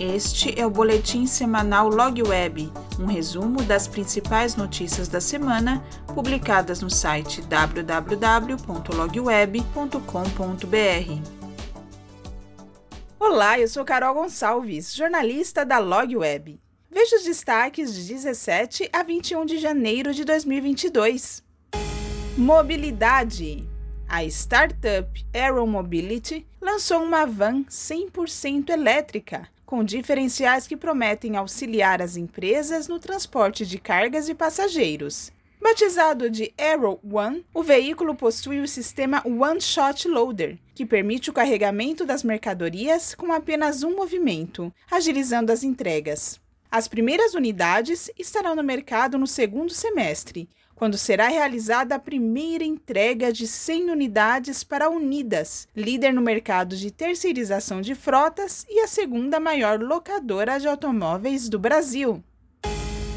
Este é o boletim semanal Log Web, um resumo das principais notícias da semana publicadas no site www.logweb.com.br. Olá, eu sou Carol Gonçalves, jornalista da Log Web. Veja os destaques de 17 a 21 de janeiro de 2022. Mobilidade. A startup Aero Mobility lançou uma van 100% elétrica com diferenciais que prometem auxiliar as empresas no transporte de cargas e passageiros. Batizado de Aero One, o veículo possui o sistema One Shot Loader, que permite o carregamento das mercadorias com apenas um movimento, agilizando as entregas. As primeiras unidades estarão no mercado no segundo semestre, quando será realizada a primeira entrega de 100 unidades para a Unidas, líder no mercado de terceirização de frotas e a segunda maior locadora de automóveis do Brasil.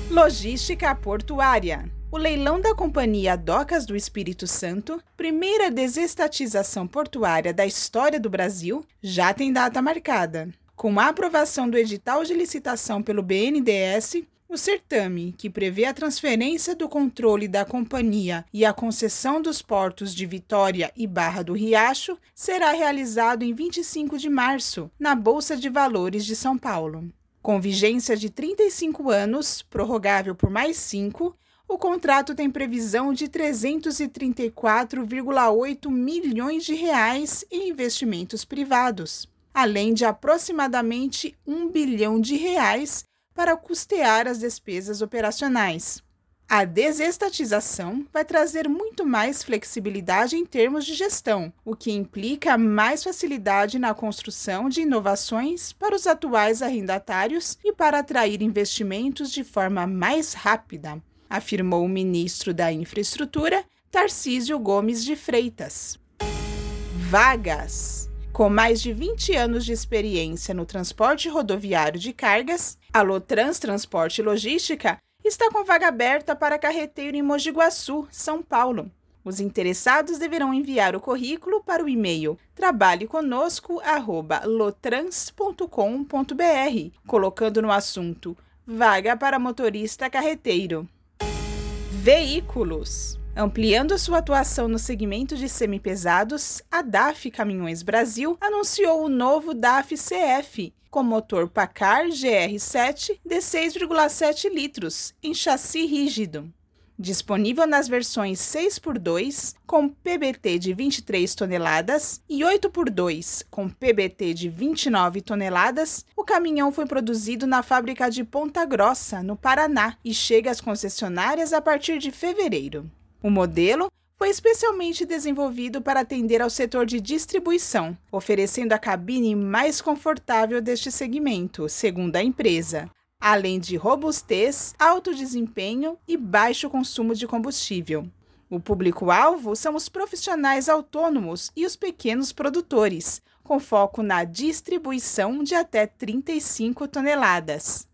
Logística portuária. O leilão da Companhia Docas do Espírito Santo, primeira desestatização portuária da história do Brasil, já tem data marcada. Com a aprovação do edital de licitação pelo BNDES, o certame, que prevê a transferência do controle da companhia e a concessão dos portos de Vitória e Barra do Riacho, será realizado em 25 de março, na Bolsa de Valores de São Paulo. Com vigência de 35 anos, prorrogável por mais 5, o contrato tem previsão de 334,8 milhões de reais em investimentos privados, além de aproximadamente 1 bilhão de reais para custear as despesas operacionais. A desestatização vai trazer muito mais flexibilidade em termos de gestão, o que implica mais facilidade na construção de inovações para os atuais arrendatários e para atrair investimentos de forma mais rápida, afirmou o ministro da Infraestrutura, Tarcísio Gomes de Freitas. Vagas. Com mais de 20 anos de experiência no transporte rodoviário de cargas, a Lotrans Transporte e Logística está com vaga aberta para carreteiro em Mogi Guaçu, São Paulo. Os interessados deverão enviar o currículo para o e-mail trabalheconosco@lotrans.com.br, colocando no assunto vaga para motorista carreteiro. Veículos. Ampliando sua atuação no segmento de semipesados, a DAF Caminhões Brasil anunciou o novo DAF CF, com motor Pacar GR7 de 6,7 litros, em chassi rígido. Disponível nas versões 6x2, com PBT de 23 toneladas, e 8x2, com PBT de 29 toneladas, o caminhão foi produzido na fábrica de Ponta Grossa, no Paraná, e chega às concessionárias a partir de fevereiro. O modelo foi especialmente desenvolvido para atender ao setor de distribuição, oferecendo a cabine mais confortável deste segmento, segundo a empresa, além de robustez, alto desempenho e baixo consumo de combustível. O público-alvo são os profissionais autônomos e os pequenos produtores, com foco na distribuição de até 35 toneladas.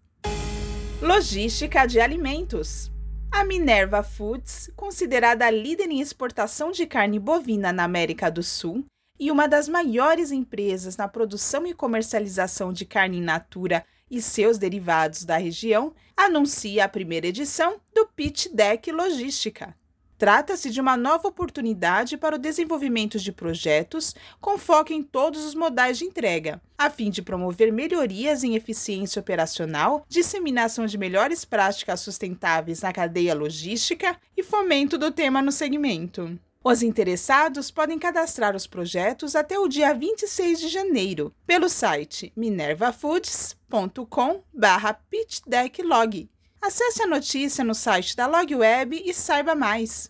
Logística de alimentos. A Minerva Foods, considerada a líder em exportação de carne bovina na América do Sul e uma das maiores empresas na produção e comercialização de carne in natura e seus derivados da região, anuncia a primeira edição do Pitch Deck Logística, Trata-se de uma nova oportunidade para o desenvolvimento de projetos com foco em todos os modais de entrega, a fim de promover melhorias em eficiência operacional, disseminação de melhores práticas sustentáveis na cadeia logística e fomento do tema no segmento. Os interessados podem cadastrar os projetos até o dia 26 de janeiro pelo site minervafoods.com/pitchdecklog Acesse a notícia no site da LogWeb e saiba mais.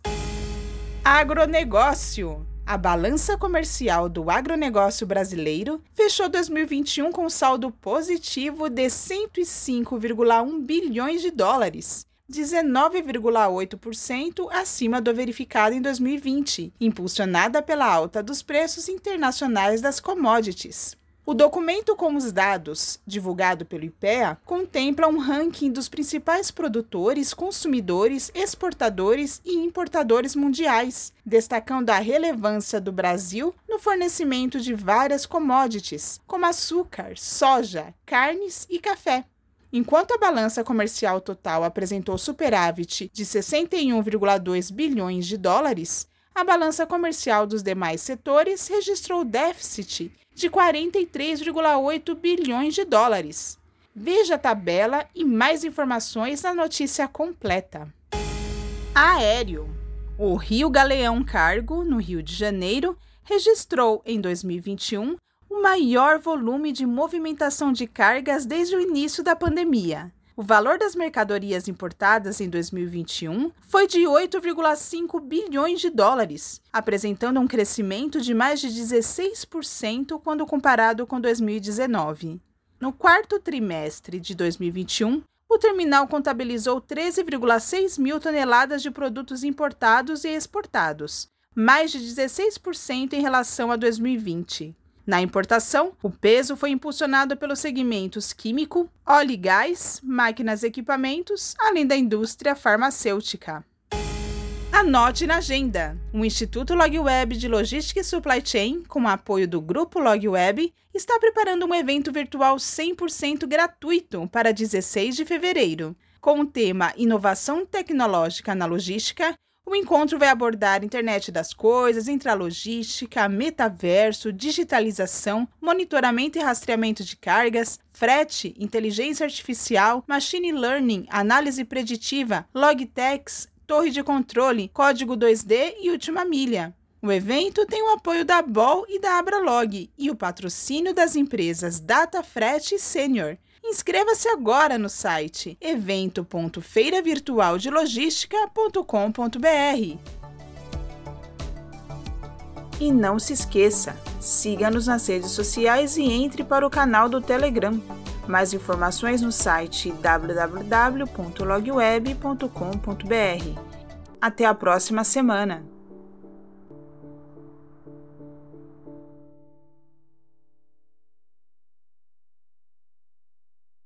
Agronegócio. A balança comercial do agronegócio brasileiro fechou 2021 com saldo positivo de 105,1 bilhões de dólares, 19,8% acima do verificado em 2020, impulsionada pela alta dos preços internacionais das commodities. O documento com os dados, divulgado pelo IPEA, contempla um ranking dos principais produtores, consumidores, exportadores e importadores mundiais, destacando a relevância do Brasil no fornecimento de várias commodities, como açúcar, soja, carnes e café. Enquanto a balança comercial total apresentou superávit de 61,2 bilhões de dólares, a balança comercial dos demais setores registrou déficit de 43,8 bilhões de dólares. Veja a tabela e mais informações na notícia completa. Aéreo. O Rio Galeão Cargo, no Rio de Janeiro, registrou em 2021 o maior volume de movimentação de cargas desde o início da pandemia. O valor das mercadorias importadas em 2021 foi de 8,5 bilhões de dólares, apresentando um crescimento de mais de 16% quando comparado com 2019. No quarto trimestre de 2021, o terminal contabilizou 13,6 mil toneladas de produtos importados e exportados, mais de 16% em relação a 2020. Na importação, o peso foi impulsionado pelos segmentos químico, óleo e gás, máquinas e equipamentos, além da indústria farmacêutica. Anote na agenda. O Instituto LogWeb de Logística e Supply Chain, com o apoio do Grupo LogWeb, está preparando um evento virtual 100% gratuito para 16 de fevereiro. Com o tema Inovação Tecnológica na Logística, o encontro vai abordar internet das coisas, intralogística, metaverso, digitalização, monitoramento e rastreamento de cargas, frete, inteligência artificial, machine learning, análise preditiva, logtex, torre de controle, código 2D e última milha. O evento tem o apoio da BOL e da Abralog e o patrocínio das empresas Data Frete e Senior. Inscreva-se agora no site evento.feiravirtualdelogística.com.br. E não se esqueça, siga-nos nas redes sociais e entre para o canal do Telegram. Mais informações no site www.logweb.com.br. Até a próxima semana!